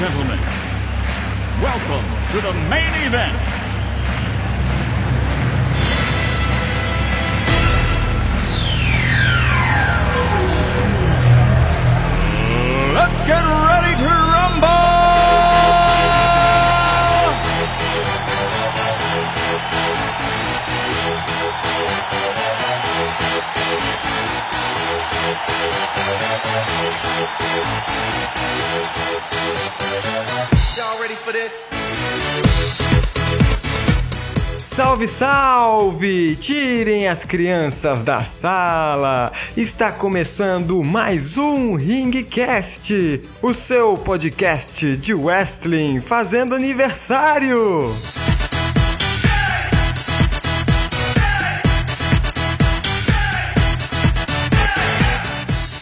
gentlemen, welcome to the main event. Let's get ready Salve, salve! Tirem as crianças da sala! Está começando mais um Ringcast, o seu podcast de wrestling fazendo aniversário!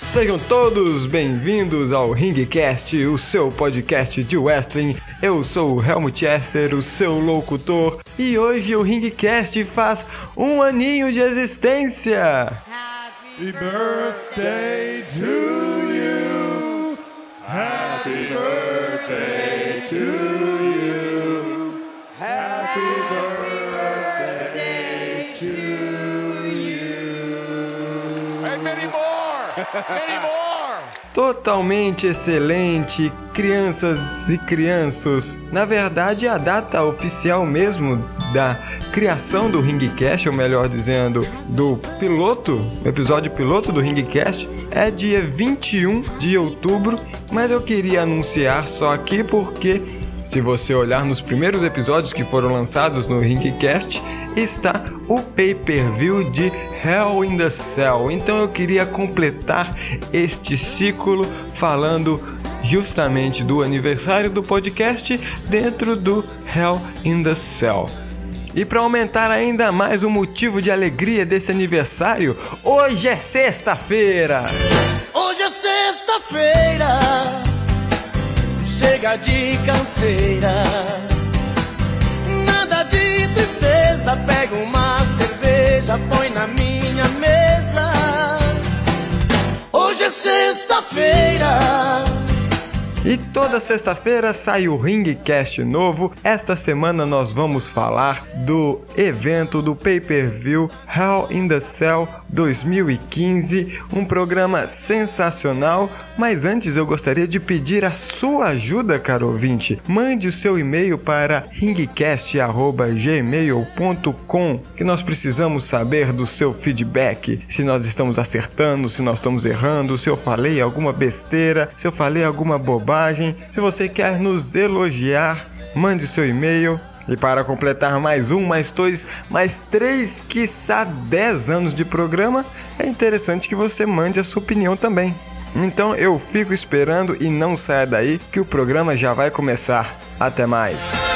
Sejam todos bem-vindos ao Ringcast, o seu podcast de wrestling. Eu sou o Helmut Chester, o seu locutor, e hoje o Ringcast faz um aninho de existência. Happy birthday to Totalmente excelente, crianças e crianças. Na verdade, a data oficial mesmo da criação do Ringcast, ou melhor dizendo, do piloto, episódio piloto do Ringcast, é dia 21 de outubro, mas eu queria anunciar só aqui porque se você olhar nos primeiros episódios que foram lançados no Ringcast, está o pay-per-view de Hell in the Cell. Então eu queria completar este ciclo falando justamente do aniversário do podcast dentro do Hell in the Cell. E para aumentar ainda mais o motivo de alegria desse aniversário, hoje é sexta-feira! Hoje é sexta-feira. Chega de canseira. Nada de tristeza. Pega uma cerveja, põe na minha mesa. Hoje é sexta-feira. E toda sexta-feira sai o Ringcast novo. Esta semana nós vamos falar do evento do pay-per-view Hell in the Cell 2015, um programa sensacional. Mas antes eu gostaria de pedir a sua ajuda, caro ouvinte. Mande o seu e-mail para ringcast@gmail.com, que nós precisamos saber do seu feedback, se nós estamos acertando, se nós estamos errando, se eu falei alguma besteira, se eu falei alguma bobagem. Se você quer nos elogiar, mande o seu e-mail. E para completar mais um, mais dois, mais três, quiçá dez anos de programa, é interessante que você mande a sua opinião também. Então eu fico esperando e não saia daí que o programa já vai começar. Até mais.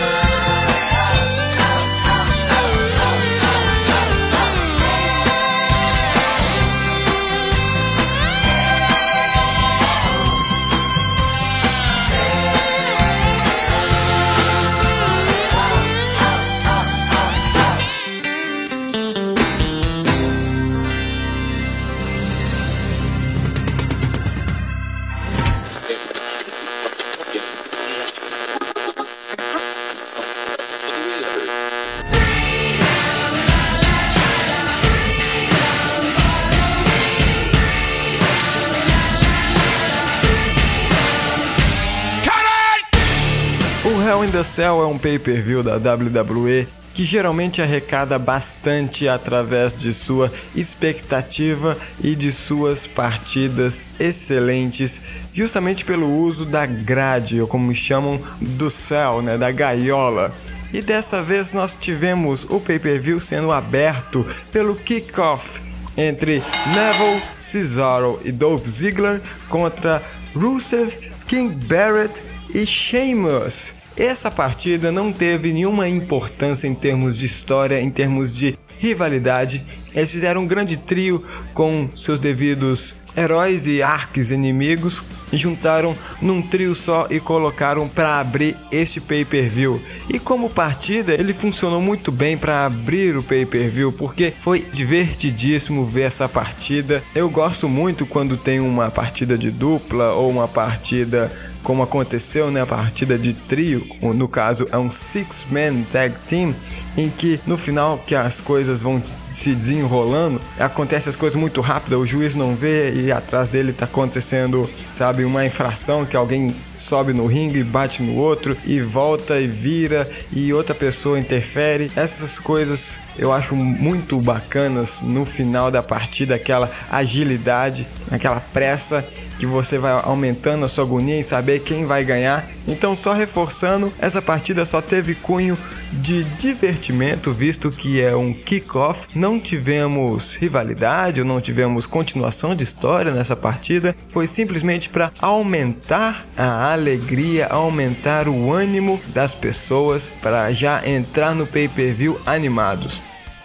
The Cell é um pay-per-view da WWE que geralmente arrecada bastante através de sua expectativa e de suas partidas excelentes, justamente pelo uso da grade, ou como chamam do céu, né, da gaiola. E dessa vez nós tivemos o pay-per-view sendo aberto pelo kickoff entre Neville, Cesaro e Dolph Ziggler contra Rusev, King Barrett e Sheamus. Essa partida não teve nenhuma importância em termos de história, em termos de rivalidade. Eles fizeram um grande trio com seus devidos heróis e arques inimigos e juntaram num trio só e colocaram para abrir este pay-per-view. E como partida, ele funcionou muito bem para abrir o pay-per-view, porque foi divertidíssimo ver essa partida. Eu gosto muito quando tem uma partida de dupla ou uma partida como aconteceu na partida de trio, no caso é um six-man tag team, em que no final que as coisas vão se desenrolando, acontece as coisas muito rápido, o juiz não vê e atrás dele tá acontecendo, sabe, uma infração que alguém sobe no ringue, bate no outro e volta e vira e outra pessoa interfere. Essas coisas eu acho muito bacanas no final da partida, aquela agilidade, aquela pressa que você vai aumentando a sua agonia em saber quem vai ganhar. Então, só reforçando, essa partida só teve cunho de divertimento, visto que é um kickoff. Não tivemos rivalidade ou não tivemos continuação de história nessa partida. Foi simplesmente para aumentar a alegria, aumentar o ânimo das pessoas para já entrar no pay-per-view animados.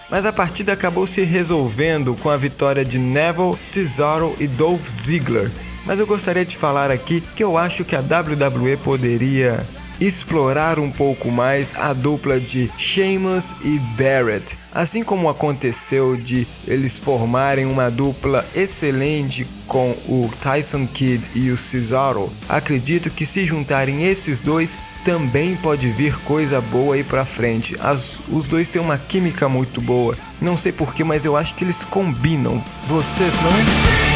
Mas a partida acabou se resolvendo com a vitória de Neville, Cesaro e Dolph Ziggler. Mas eu gostaria de falar aqui que eu acho que a WWE poderia explorar um pouco mais a dupla de Sheamus e Barrett, assim como aconteceu de eles formarem uma dupla excelente com o Tyson Kidd e o Cesaro. Acredito que se juntarem esses dois também pode vir coisa boa aí pra frente. As, os dois têm uma química muito boa. Não sei porquê, mas eu acho que eles combinam. Vocês não?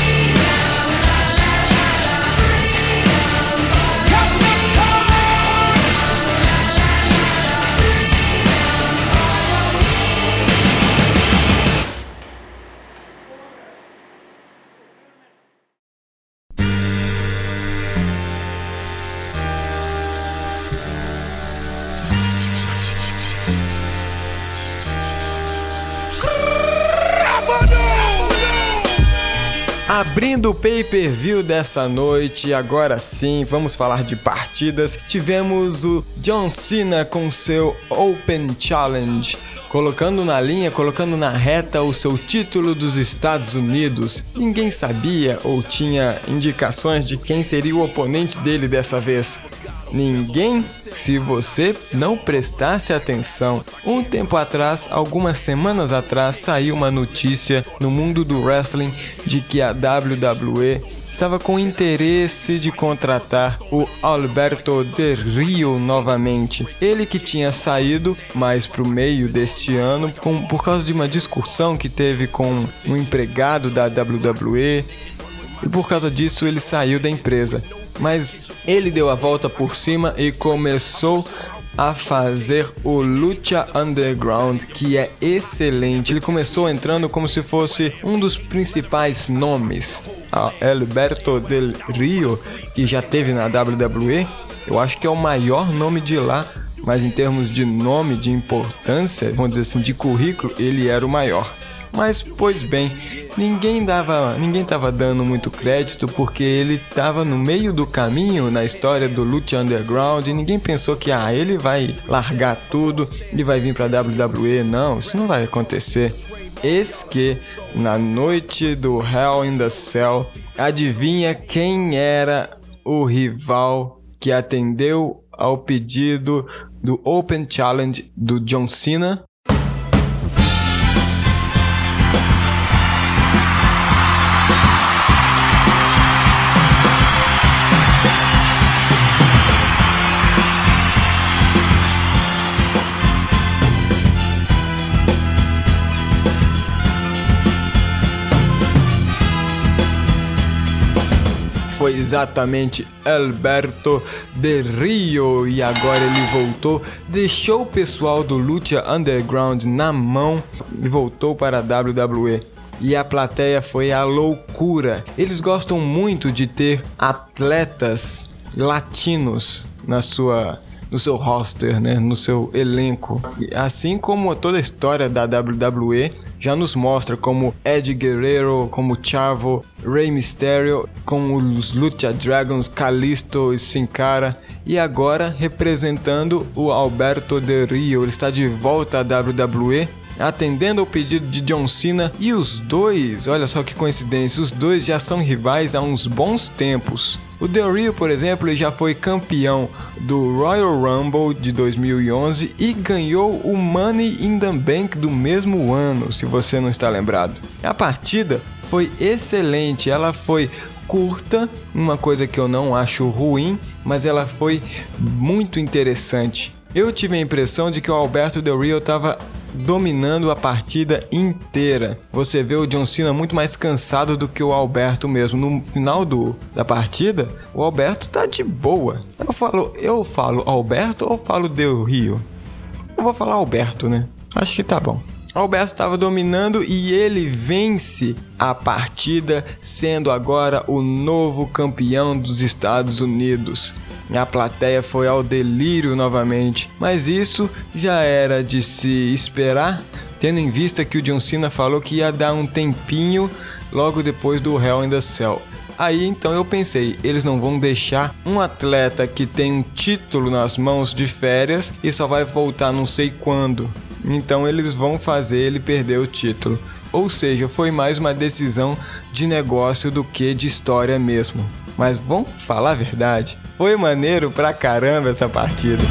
Abrindo o pay-per-view dessa noite, agora sim, vamos falar de partidas. Tivemos o John Cena com seu Open Challenge, colocando na linha, colocando na reta o seu título dos Estados Unidos. Ninguém sabia ou tinha indicações de quem seria o oponente dele dessa vez. Ninguém se você não prestasse atenção. Um tempo atrás, algumas semanas atrás, saiu uma notícia no mundo do wrestling de que a WWE estava com interesse de contratar o Alberto Del Rio novamente. Ele que tinha saído mais para o meio deste ano com, por causa de uma discussão que teve com um empregado da WWE e por causa disso ele saiu da empresa mas ele deu a volta por cima e começou a fazer o Lucha Underground, que é excelente. Ele começou entrando como se fosse um dos principais nomes. A Alberto Del Rio, que já teve na WWE, eu acho que é o maior nome de lá, mas em termos de nome, de importância, vamos dizer assim, de currículo, ele era o maior. Mas, pois bem, ninguém dava, ninguém tava dando muito crédito porque ele tava no meio do caminho na história do Lucha Underground e ninguém pensou que ah, ele vai largar tudo e vai vir para WWE. Não, isso não vai acontecer. Eis que na noite do Hell in the Cell, adivinha quem era o rival que atendeu ao pedido do Open Challenge do John Cena? Foi exatamente Alberto de Rio e agora ele voltou, deixou o pessoal do Lucha Underground na mão e voltou para a WWE. E a plateia foi a loucura. Eles gostam muito de ter atletas latinos na sua no seu roster, né, no seu elenco. Assim como toda a história da WWE, já nos mostra como Ed Guerrero, como Chavo, Rey Mysterio, como os Lucha Dragons, Kalisto e Sin Cara. E agora representando o Alberto Del Rio, ele está de volta à WWE atendendo ao pedido de John Cena e os dois, olha só que coincidência, os dois já são rivais há uns bons tempos. O Del Rio, por exemplo, ele já foi campeão do Royal Rumble de 2011 e ganhou o Money in the Bank do mesmo ano, se você não está lembrado. A partida foi excelente, ela foi curta, uma coisa que eu não acho ruim, mas ela foi muito interessante. Eu tive a impressão de que o Alberto Del Rio estava dominando a partida inteira. Você vê o John Cena muito mais cansado do que o Alberto mesmo. No final do, da partida, o Alberto tá de boa. Eu falo, eu falo Alberto ou falo Del Rio? Eu vou falar Alberto, né? Acho que tá bom. Alberto estava dominando e ele vence a partida, sendo agora o novo campeão dos Estados Unidos. A plateia foi ao delírio novamente, mas isso já era de se esperar, tendo em vista que o John Cena falou que ia dar um tempinho logo depois do Hell in the Cell. Aí então eu pensei, eles não vão deixar um atleta que tem um título nas mãos de férias e só vai voltar não sei quando. Então eles vão fazer ele perder o título. Ou seja, foi mais uma decisão de negócio do que de história mesmo. Mas vamos falar a verdade, foi maneiro pra caramba essa partida.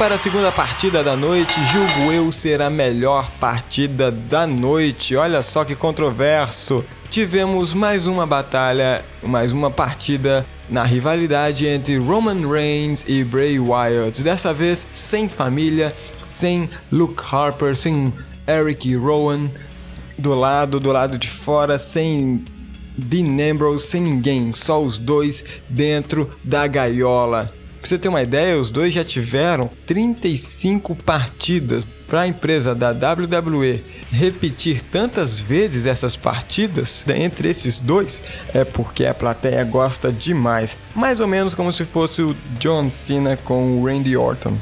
Para a segunda partida da noite, julgo eu ser a melhor partida da noite. Olha só que controverso. Tivemos mais uma batalha, mais uma partida na rivalidade entre Roman Reigns e Bray Wyatt. Dessa vez sem família, sem Luke Harper, sem Eric Rowan do lado, do lado de fora, sem Dean Ambrose, sem ninguém, só os dois dentro da gaiola. Pra você ter uma ideia, os dois já tiveram 35 partidas. Para a empresa da WWE repetir tantas vezes essas partidas entre esses dois, é porque a plateia gosta demais. Mais ou menos como se fosse o John Cena com o Randy Orton.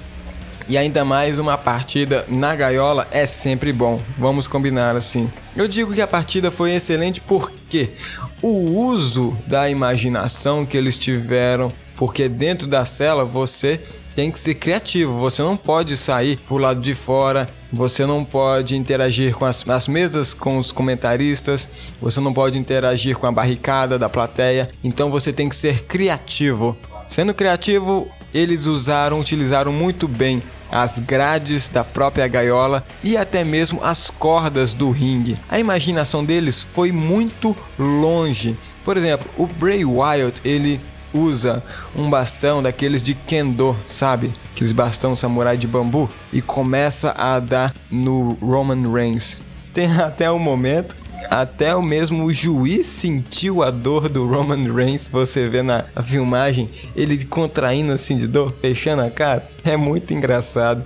E ainda mais uma partida na gaiola é sempre bom. Vamos combinar assim. Eu digo que a partida foi excelente porque o uso da imaginação que eles tiveram porque dentro da cela você tem que ser criativo, você não pode sair pro lado de fora, você não pode interagir com as, as mesas com os comentaristas, você não pode interagir com a barricada da plateia, então você tem que ser criativo. Sendo criativo, eles usaram, utilizaram muito bem as grades da própria gaiola e até mesmo as cordas do ringue. A imaginação deles foi muito longe. Por exemplo, o Bray Wyatt, ele usa um bastão daqueles de kendo, sabe? Aqueles bastão samurai de bambu e começa a dar no Roman Reigns. Tem até o momento até o mesmo juiz sentiu a dor do Roman Reigns. Você vê na filmagem ele contraindo assim de dor, fechando a cara. É muito engraçado.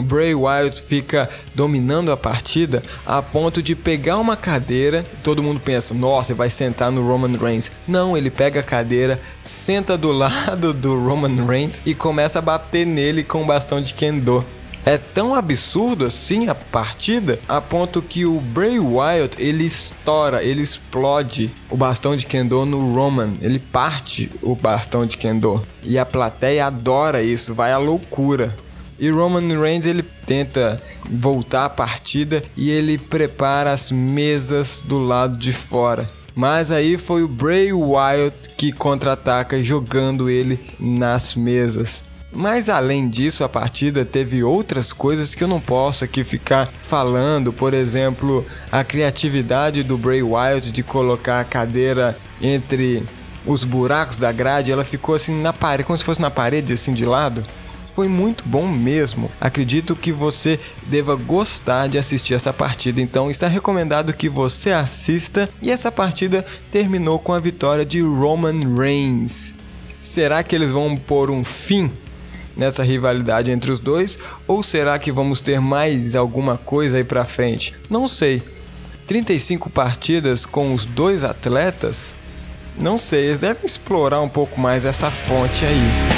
Bray Wyatt fica dominando a partida a ponto de pegar uma cadeira. Todo mundo pensa, nossa, vai sentar no Roman Reigns. Não, ele pega a cadeira, senta do lado do Roman Reigns e começa a bater nele com um bastão de kendo. É tão absurdo assim a partida a ponto que o Bray Wyatt ele estoura, ele explode o bastão de kendo no Roman, ele parte o bastão de kendo e a plateia adora isso, vai à loucura. E Roman Reigns ele tenta voltar a partida e ele prepara as mesas do lado de fora. Mas aí foi o Bray Wyatt que contra-ataca jogando ele nas mesas. Mas além disso, a partida teve outras coisas que eu não posso aqui ficar falando. Por exemplo, a criatividade do Bray Wyatt de colocar a cadeira entre os buracos da grade, ela ficou assim na parede, como se fosse na parede assim de lado foi muito bom mesmo. Acredito que você deva gostar de assistir essa partida, então está recomendado que você assista. E essa partida terminou com a vitória de Roman Reigns. Será que eles vão pôr um fim nessa rivalidade entre os dois ou será que vamos ter mais alguma coisa aí para frente? Não sei. 35 partidas com os dois atletas? Não sei, eles devem explorar um pouco mais essa fonte aí.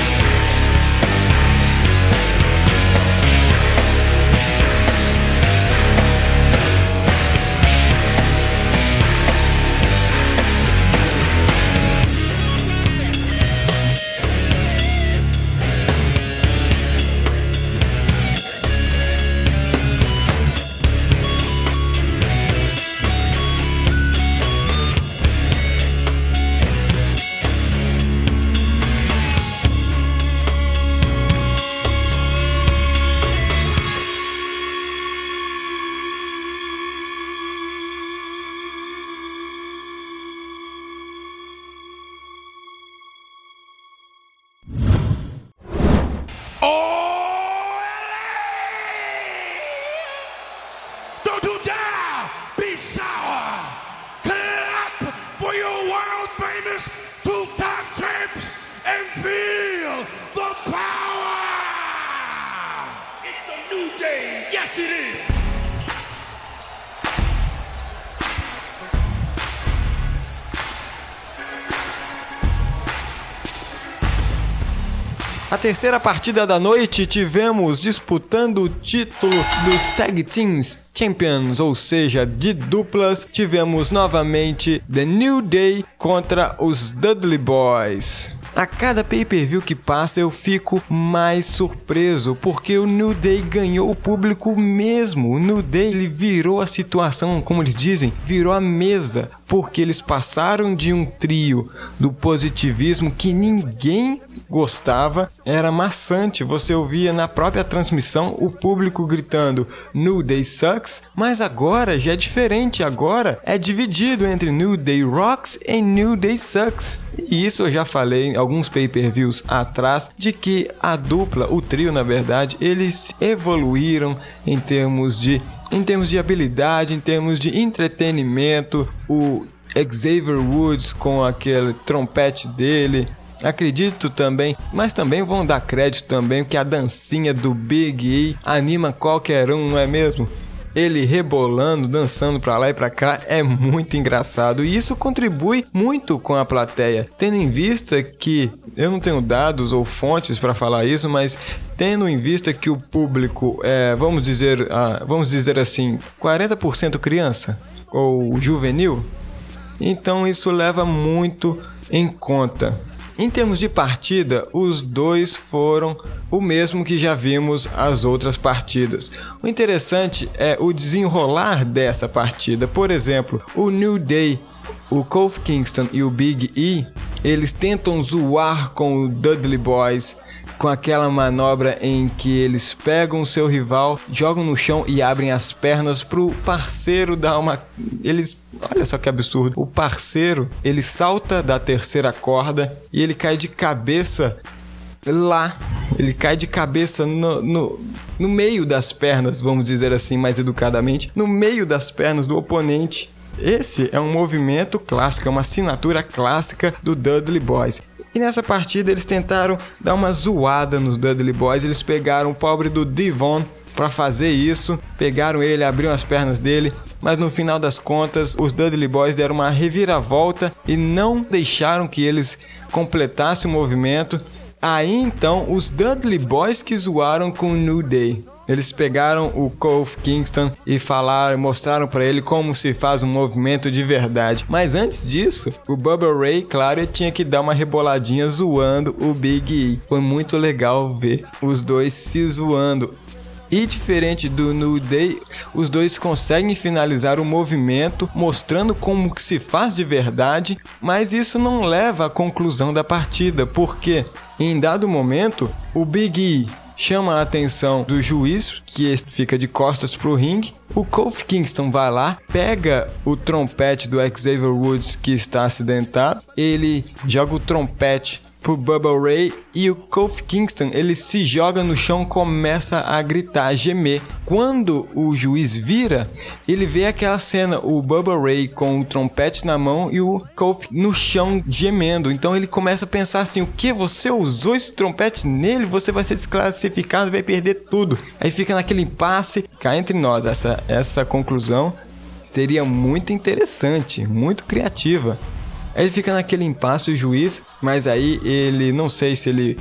A terceira partida da noite tivemos disputando o título dos Tag Teams Champions, ou seja, de duplas, tivemos novamente The New Day contra os Dudley Boys. A cada pay-per-view que passa eu fico mais surpreso, porque o New Day ganhou o público mesmo. O New Day ele virou a situação, como eles dizem, virou a mesa, porque eles passaram de um trio do positivismo que ninguém gostava, era maçante. Você ouvia na própria transmissão o público gritando New Day sucks, mas agora já é diferente. Agora é dividido entre New Day rocks e New Day sucks. E isso eu já falei em alguns pay-per-views atrás de que a dupla, o trio na verdade, eles evoluíram em termos de em termos de habilidade, em termos de entretenimento, o Xavier Woods com aquele trompete dele, Acredito também, mas também vão dar crédito também que a dancinha do Big E anima qualquer um, não é mesmo? Ele rebolando, dançando para lá e para cá é muito engraçado e isso contribui muito com a plateia, tendo em vista que eu não tenho dados ou fontes para falar isso, mas tendo em vista que o público é, vamos dizer, ah, vamos dizer assim, 40% criança ou juvenil, então isso leva muito em conta. Em termos de partida, os dois foram o mesmo que já vimos as outras partidas. O interessante é o desenrolar dessa partida. Por exemplo, o New Day, o Kofi Kingston e o Big E, eles tentam zoar com o Dudley Boys com aquela manobra em que eles pegam o seu rival, jogam no chão e abrem as pernas pro parceiro dar uma eles Olha só que absurdo. O parceiro, ele salta da terceira corda e ele cai de cabeça lá. Ele cai de cabeça no, no, no meio das pernas, vamos dizer assim, mais educadamente, no meio das pernas do oponente. Esse é um movimento clássico, é uma assinatura clássica do Dudley Boys. E nessa partida eles tentaram dar uma zoada nos Dudley Boys. Eles pegaram o pobre do Devon para fazer isso, pegaram ele, abriram as pernas dele, mas no final das contas os Dudley Boys deram uma reviravolta e não deixaram que eles completassem o movimento. Aí então os Dudley Boys que zoaram com o New Day. Eles pegaram o Kofi Kingston e falaram, mostraram para ele como se faz um movimento de verdade. Mas antes disso, o Bubba Ray, claro, tinha que dar uma reboladinha zoando o Big E. Foi muito legal ver os dois se zoando. E diferente do New Day, os dois conseguem finalizar o movimento mostrando como que se faz de verdade, mas isso não leva à conclusão da partida, porque em dado momento o Big E chama a atenção do juiz, que fica de costas pro ringue. O Kofi Kingston vai lá, pega o trompete do Xavier Woods que está acidentado, ele joga o trompete pro Bubba Ray e o Kofi Kingston ele se joga no chão, começa a gritar, a gemer. Quando o juiz vira, ele vê aquela cena, o Bubba Ray com o trompete na mão e o Kofi no chão gemendo. Então ele começa a pensar assim: o que você usou esse trompete nele? Você vai ser desclassificado, vai perder tudo. Aí fica naquele impasse. Cá entre nós, essa essa conclusão seria muito interessante, muito criativa. Ele fica naquele impasse, o juiz, mas aí ele, não sei se ele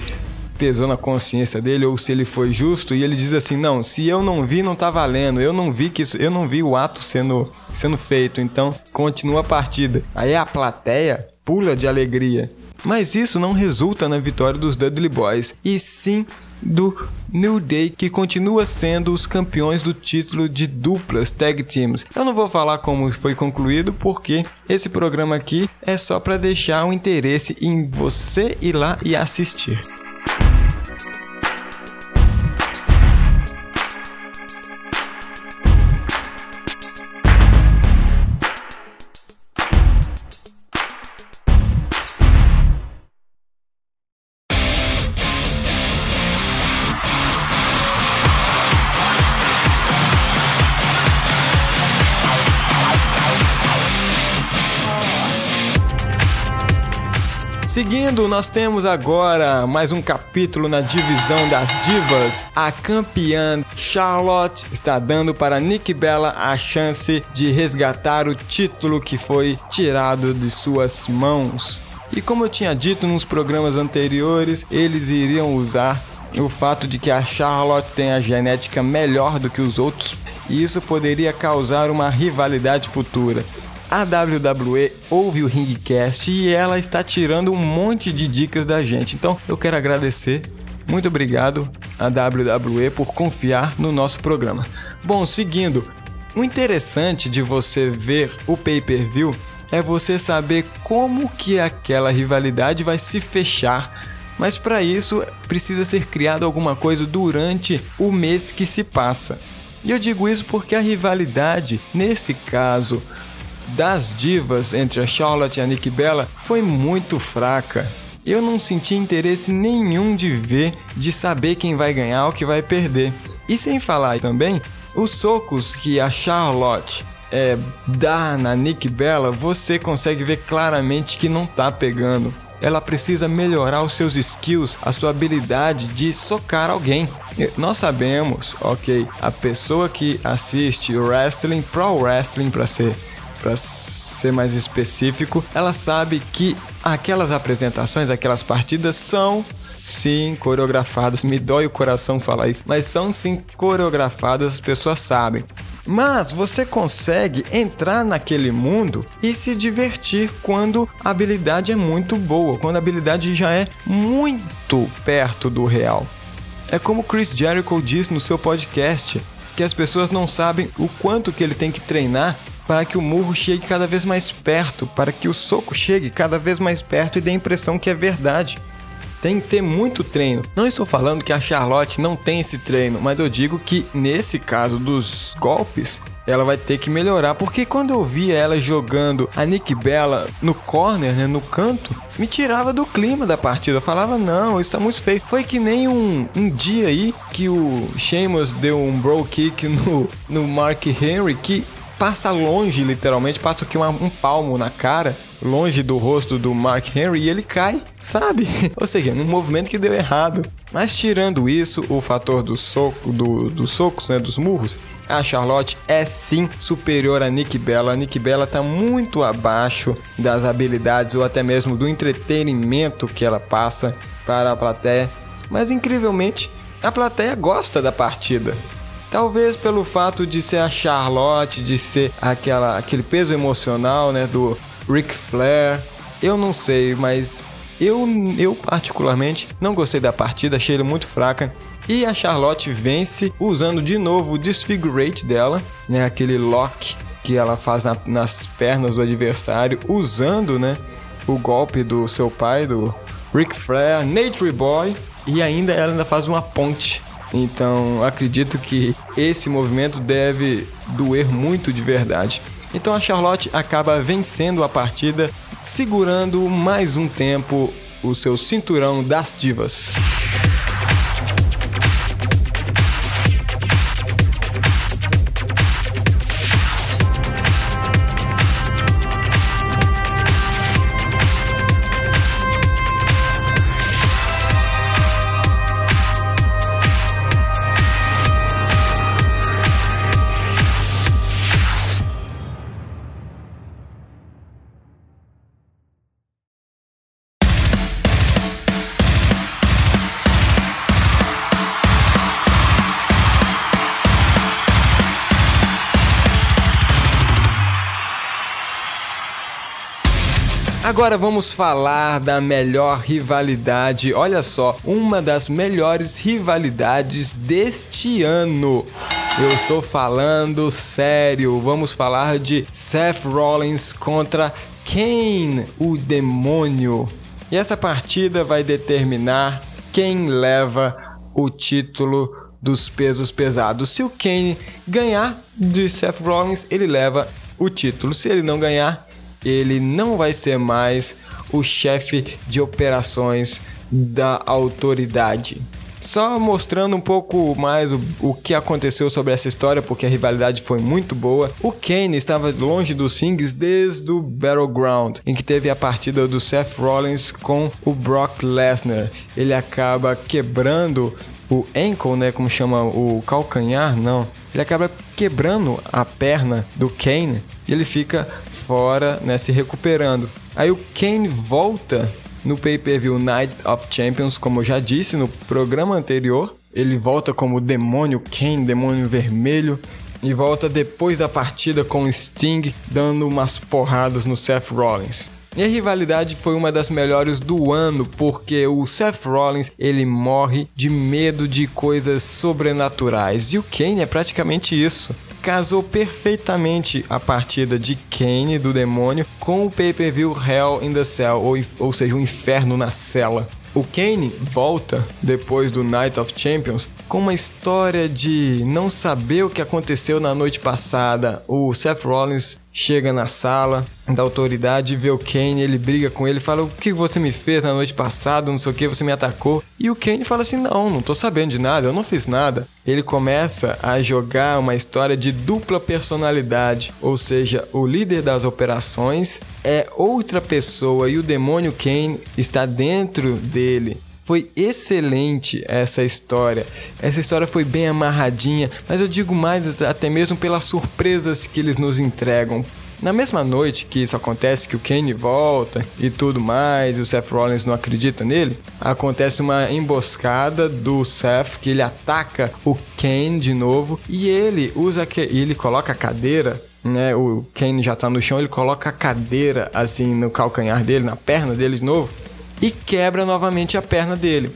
pesou na consciência dele ou se ele foi justo e ele diz assim: "Não, se eu não vi, não tá valendo. Eu não vi que isso, eu não vi o ato sendo sendo feito. Então, continua a partida". Aí a plateia pula de alegria. Mas isso não resulta na vitória dos Dudley Boys, e sim do New Day, que continua sendo os campeões do título de duplas tag teams. Eu não vou falar como foi concluído, porque esse programa aqui é só para deixar o interesse em você ir lá e assistir. Seguindo, nós temos agora mais um capítulo na divisão das divas. A campeã Charlotte está dando para Nick Bella a chance de resgatar o título que foi tirado de suas mãos. E como eu tinha dito nos programas anteriores, eles iriam usar o fato de que a Charlotte tem a genética melhor do que os outros, e isso poderia causar uma rivalidade futura. A WWE ouve o Ringcast e ela está tirando um monte de dicas da gente. Então eu quero agradecer. Muito obrigado a WWE por confiar no nosso programa. Bom, seguindo, o interessante de você ver o pay-per-view é você saber como que aquela rivalidade vai se fechar. Mas para isso precisa ser criado alguma coisa durante o mês que se passa. E eu digo isso porque a rivalidade, nesse caso, das divas entre a Charlotte e a Nikki Bella foi muito fraca. Eu não senti interesse nenhum de ver, de saber quem vai ganhar ou que vai perder. E sem falar também, os socos que a Charlotte é, dá na Nick Bella, você consegue ver claramente que não tá pegando. Ela precisa melhorar os seus skills, a sua habilidade de socar alguém. Nós sabemos, ok, a pessoa que assiste wrestling, pro wrestling para ser para ser mais específico, ela sabe que aquelas apresentações, aquelas partidas são sim coreografadas. Me dói o coração falar isso, mas são sim coreografadas, as pessoas sabem. Mas você consegue entrar naquele mundo e se divertir quando a habilidade é muito boa, quando a habilidade já é muito perto do real. É como Chris Jericho diz no seu podcast, que as pessoas não sabem o quanto que ele tem que treinar para que o murro chegue cada vez mais perto, para que o soco chegue cada vez mais perto e dê a impressão que é verdade. Tem que ter muito treino. Não estou falando que a Charlotte não tem esse treino, mas eu digo que nesse caso dos golpes, ela vai ter que melhorar. Porque quando eu via ela jogando a Nick Bella no corner, né, no canto, me tirava do clima da partida. Eu falava, não, isso tá muito feio. Foi que nem um, um dia aí que o Sheamus deu um bro kick no, no Mark Henry que passa longe, literalmente, passa aqui uma, um palmo na cara, longe do rosto do Mark Henry e ele cai, sabe? Ou seja, um movimento que deu errado. Mas tirando isso, o fator do soco, do, dos socos, né, dos murros, a Charlotte é sim superior a Nick Bella. A Nick Bella está muito abaixo das habilidades ou até mesmo do entretenimento que ela passa para a plateia. Mas incrivelmente, a plateia gosta da partida. Talvez pelo fato de ser a Charlotte, de ser aquela, aquele peso emocional, né, do Ric Flair. Eu não sei, mas eu, eu particularmente não gostei da partida, achei ele muito fraca. E a Charlotte vence usando de novo o Disfigurate dela, né, aquele lock que ela faz na, nas pernas do adversário, usando, né, o golpe do seu pai, do Ric Flair, Nature Boy, e ainda ela ainda faz uma ponte então acredito que esse movimento deve doer muito de verdade. Então a Charlotte acaba vencendo a partida, segurando mais um tempo o seu cinturão das divas. Agora vamos falar da melhor rivalidade. Olha só, uma das melhores rivalidades deste ano. Eu estou falando sério. Vamos falar de Seth Rollins contra Kane, o demônio. E essa partida vai determinar quem leva o título dos pesos pesados. Se o Kane ganhar de Seth Rollins, ele leva o título. Se ele não ganhar, ele não vai ser mais o chefe de operações da autoridade. Só mostrando um pouco mais o, o que aconteceu sobre essa história, porque a rivalidade foi muito boa. O Kane estava longe dos rings desde o Battleground, em que teve a partida do Seth Rollins com o Brock Lesnar. Ele acaba quebrando o ankle, né, como chama o calcanhar, não. Ele acaba quebrando a perna do Kane e ele fica fora, né, se recuperando. Aí o Kane volta no pay-per-view Night of Champions, como eu já disse no programa anterior. Ele volta como demônio Kane, demônio vermelho, e volta depois da partida com Sting dando umas porradas no Seth Rollins. E a rivalidade foi uma das melhores do ano, porque o Seth Rollins ele morre de medo de coisas sobrenaturais e o Kane é praticamente isso. Casou perfeitamente a partida de Kane do demônio com o pay-per-view Hell in the Cell, ou, ou seja, o inferno na cela. O Kane volta depois do Night of Champions com uma história de não saber o que aconteceu na noite passada. O Seth Rollins chega na sala da autoridade, vê o Kane, ele briga com ele, fala: O que você me fez na noite passada? Não sei o que, você me atacou. E o Kane fala assim: Não, não tô sabendo de nada, eu não fiz nada. Ele começa a jogar uma história de dupla personalidade, ou seja, o líder das operações é outra pessoa e o demônio Kane está dentro dele. Foi excelente essa história. Essa história foi bem amarradinha, mas eu digo mais até mesmo pelas surpresas que eles nos entregam. Na mesma noite que isso acontece, que o Kane volta e tudo mais, e o Seth Rollins não acredita nele, acontece uma emboscada do Seth que ele ataca o Kane de novo e ele usa que ele coloca a cadeira né, o Kane já tá no chão, ele coloca a cadeira assim no calcanhar dele, na perna dele de novo e quebra novamente a perna dele,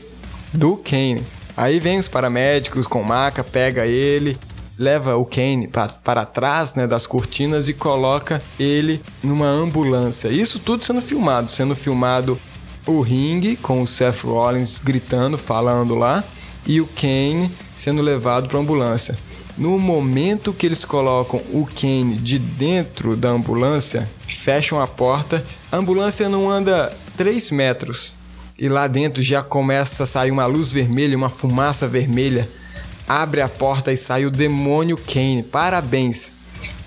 do Kane. Aí vem os paramédicos com maca, pega ele, leva o Kane para trás né, das cortinas e coloca ele numa ambulância. Isso tudo sendo filmado, sendo filmado o ringue com o Seth Rollins gritando, falando lá, e o Kane sendo levado para ambulância. No momento que eles colocam o Kane de dentro da ambulância, fecham a porta, a ambulância não anda 3 metros e lá dentro já começa a sair uma luz vermelha, uma fumaça vermelha. Abre a porta e sai o demônio Kane. Parabéns.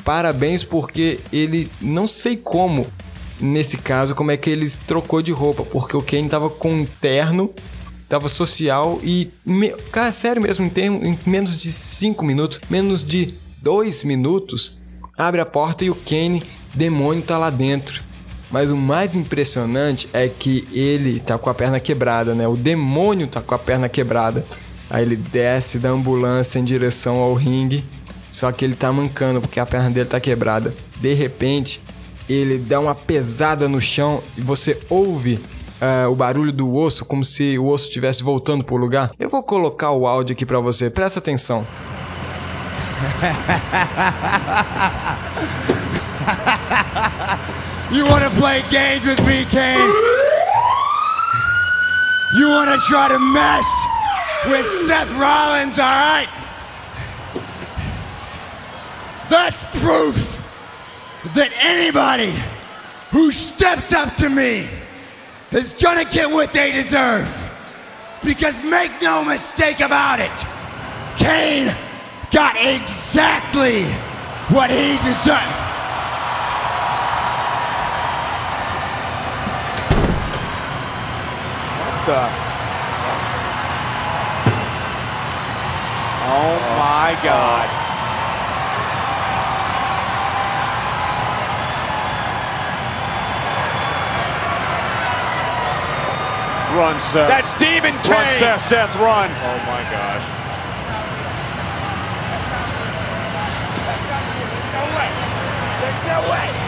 Parabéns porque ele não sei como nesse caso como é que ele trocou de roupa, porque o Kane tava com um terno, tava social e me, cara, sério mesmo, em, termo, em menos de 5 minutos, menos de 2 minutos, abre a porta e o Kane demônio tá lá dentro. Mas o mais impressionante é que ele tá com a perna quebrada, né? O demônio tá com a perna quebrada. Aí ele desce da ambulância em direção ao ringue, só que ele tá mancando porque a perna dele tá quebrada. De repente, ele dá uma pesada no chão e você ouve uh, o barulho do osso, como se o osso estivesse voltando pro lugar. Eu vou colocar o áudio aqui para você, presta atenção. You want to play games with me, Kane? You want to try to mess with Seth Rollins, all right? That's proof that anybody who steps up to me is gonna get what they deserve. Because make no mistake about it, Kane got exactly what he deserved. The? Oh my oh. God. Run, Seth. That's Demon Kane. Run, Seth. Seth, run. Oh my gosh. No way. There's no way.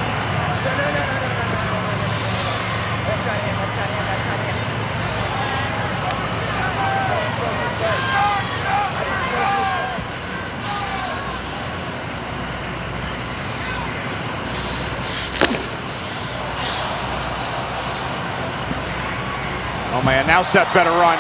Oh man, now Seth better run.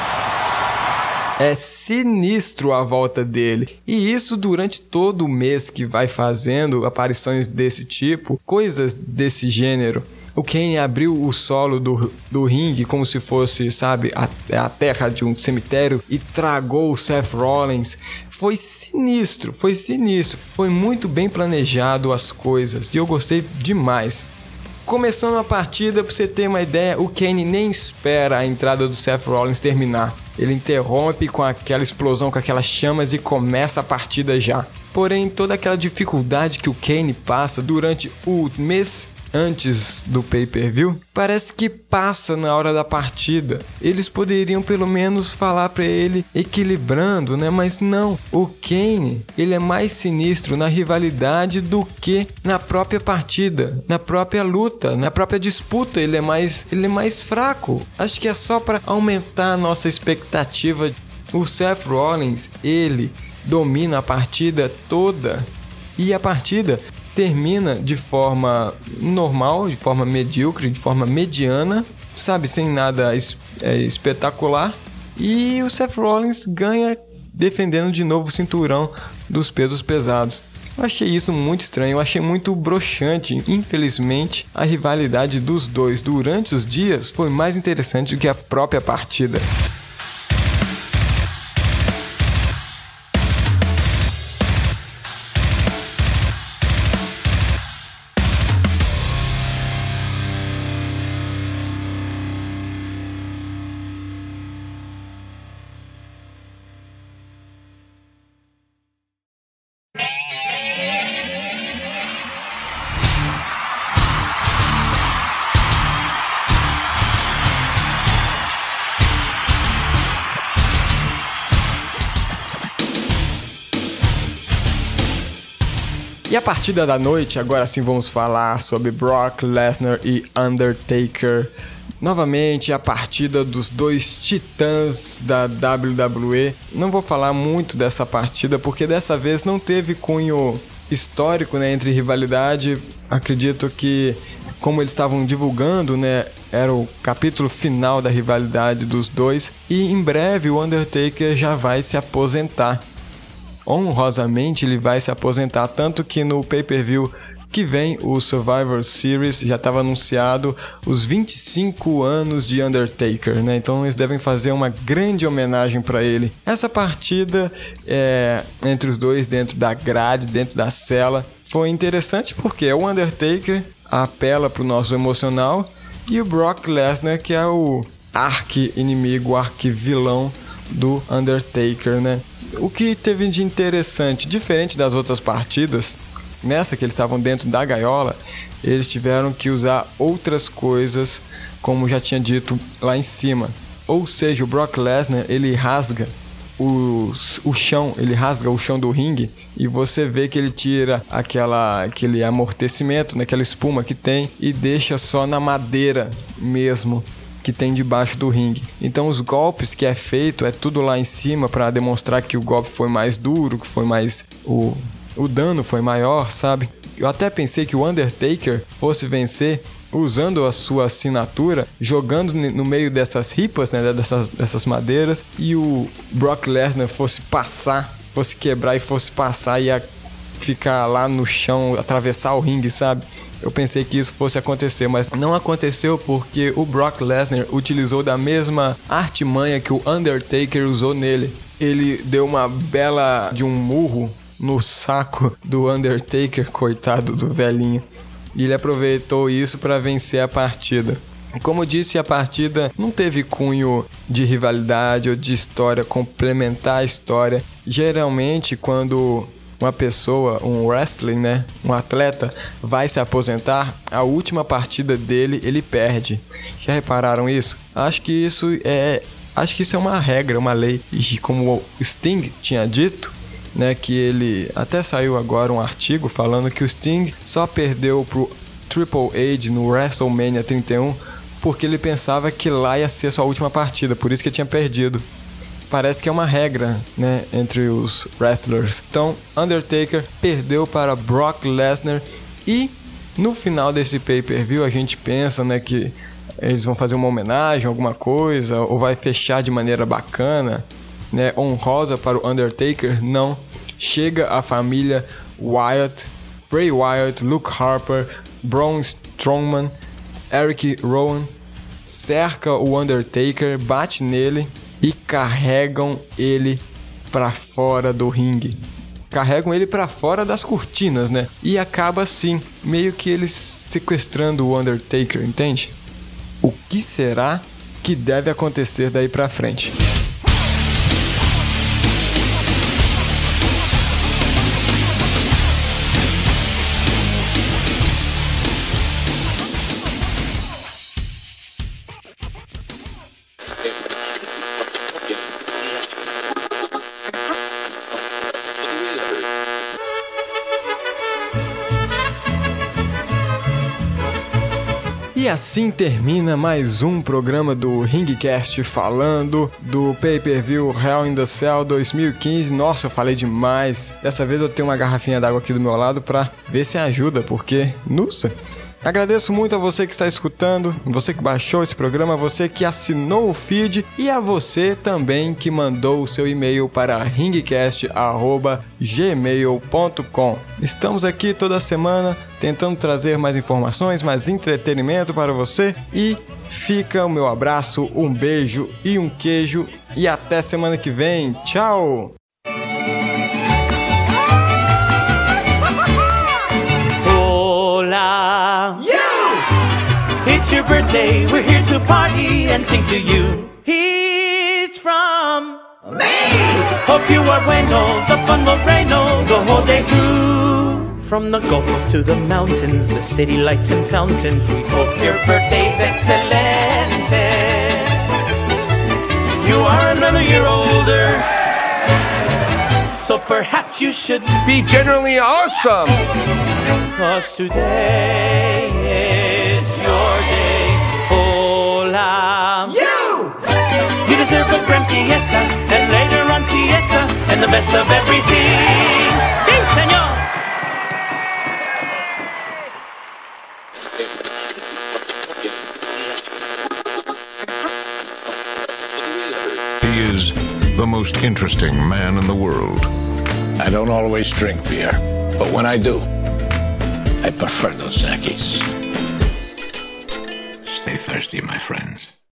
É sinistro a volta dele. E isso durante todo o mês que vai fazendo aparições desse tipo, coisas desse gênero. O Kane abriu o solo do, do ringue como se fosse, sabe, a, a terra de um cemitério e tragou o Seth Rollins. Foi sinistro, foi sinistro. Foi muito bem planejado as coisas e eu gostei demais. Começando a partida, pra você ter uma ideia, o Kane nem espera a entrada do Seth Rollins terminar. Ele interrompe com aquela explosão, com aquelas chamas e começa a partida já. Porém, toda aquela dificuldade que o Kane passa durante o mês antes do pay-per-view, parece que passa na hora da partida. Eles poderiam pelo menos falar para ele equilibrando, né? Mas não. O Kane, ele é mais sinistro na rivalidade do que na própria partida, na própria luta, na própria disputa, ele é mais ele é mais fraco. Acho que é só para aumentar a nossa expectativa. O Seth Rollins, ele domina a partida toda. E a partida termina de forma normal, de forma medíocre, de forma mediana, sabe, sem nada é, espetacular. E o Seth Rollins ganha defendendo de novo o cinturão dos pesos pesados. Eu achei isso muito estranho, eu achei muito broxante. Infelizmente, a rivalidade dos dois durante os dias foi mais interessante do que a própria partida. E a partida da noite, agora sim vamos falar sobre Brock Lesnar e Undertaker. Novamente a partida dos dois titãs da WWE. Não vou falar muito dessa partida porque dessa vez não teve cunho histórico né, entre rivalidade. Acredito que como eles estavam divulgando, né, era o capítulo final da rivalidade dos dois e em breve o Undertaker já vai se aposentar honrosamente ele vai se aposentar, tanto que no pay-per-view que vem, o Survivor Series, já estava anunciado os 25 anos de Undertaker, né? Então eles devem fazer uma grande homenagem para ele. Essa partida é, entre os dois dentro da grade, dentro da cela, foi interessante porque o Undertaker apela para o nosso emocional e o Brock Lesnar que é o arqui-inimigo, arqui-vilão do Undertaker, né? O que teve de interessante, diferente das outras partidas, nessa que eles estavam dentro da gaiola, eles tiveram que usar outras coisas, como já tinha dito lá em cima. Ou seja, o Brock Lesnar ele rasga o, o chão, ele rasga o chão do ringue e você vê que ele tira aquela, aquele amortecimento, naquela espuma que tem e deixa só na madeira mesmo que tem debaixo do ringue. Então os golpes que é feito é tudo lá em cima para demonstrar que o golpe foi mais duro, que foi mais o o dano foi maior, sabe? Eu até pensei que o Undertaker fosse vencer usando a sua assinatura, jogando no meio dessas ripas, né, dessas, dessas madeiras, e o Brock Lesnar fosse passar, fosse quebrar e fosse passar e ia ficar lá no chão, atravessar o ringue, sabe? Eu pensei que isso fosse acontecer, mas não aconteceu porque o Brock Lesnar utilizou da mesma artimanha que o Undertaker usou nele. Ele deu uma bela de um murro no saco do Undertaker, coitado do velhinho. E ele aproveitou isso para vencer a partida. Como disse, a partida não teve cunho de rivalidade ou de história complementar a história. Geralmente, quando uma pessoa, um wrestling, né, um atleta vai se aposentar, a última partida dele ele perde. Já repararam isso? Acho que isso é, acho que isso é uma regra, uma lei. E como o Sting tinha dito, né, que ele até saiu agora um artigo falando que o Sting só perdeu pro Triple H no WrestleMania 31 porque ele pensava que lá ia ser sua última partida, por isso que ele tinha perdido parece que é uma regra, né, entre os wrestlers. Então, Undertaker perdeu para Brock Lesnar e no final desse pay-per-view a gente pensa, né, que eles vão fazer uma homenagem, alguma coisa, ou vai fechar de maneira bacana, né, honrosa para o Undertaker. Não. Chega a família Wyatt, Bray Wyatt, Luke Harper, Braun Strowman, Eric Rowan, cerca o Undertaker, bate nele e carregam ele para fora do ringue. Carregam ele para fora das cortinas, né? E acaba assim, meio que eles sequestrando o Undertaker, entende? O que será que deve acontecer daí para frente? Assim termina mais um programa do Ringcast falando do pay-per-view Hell in the Cell 2015. Nossa, eu falei demais. Dessa vez eu tenho uma garrafinha d'água aqui do meu lado pra ver se ajuda, porque, nossa, Agradeço muito a você que está escutando, você que baixou esse programa, você que assinou o feed e a você também que mandou o seu e-mail para ringcast@gmail.com. Estamos aqui toda semana tentando trazer mais informações, mais entretenimento para você e fica o meu abraço, um beijo e um queijo e até semana que vem. Tchau. It's your birthday. We're here to party and sing to you. He's from me. Hope you are bueno. The fun will rain the whole day through. From the Gulf to the mountains, the city lights and fountains. We hope your birthday's excellent. You are another year older. So perhaps you should Be generally awesome. Cause today fiesta, and later on siesta, and the best of everything. Sí, señor! He is the most interesting man in the world. I don't always drink beer, but when I do, I prefer Dos Equis. Stay thirsty, my friends.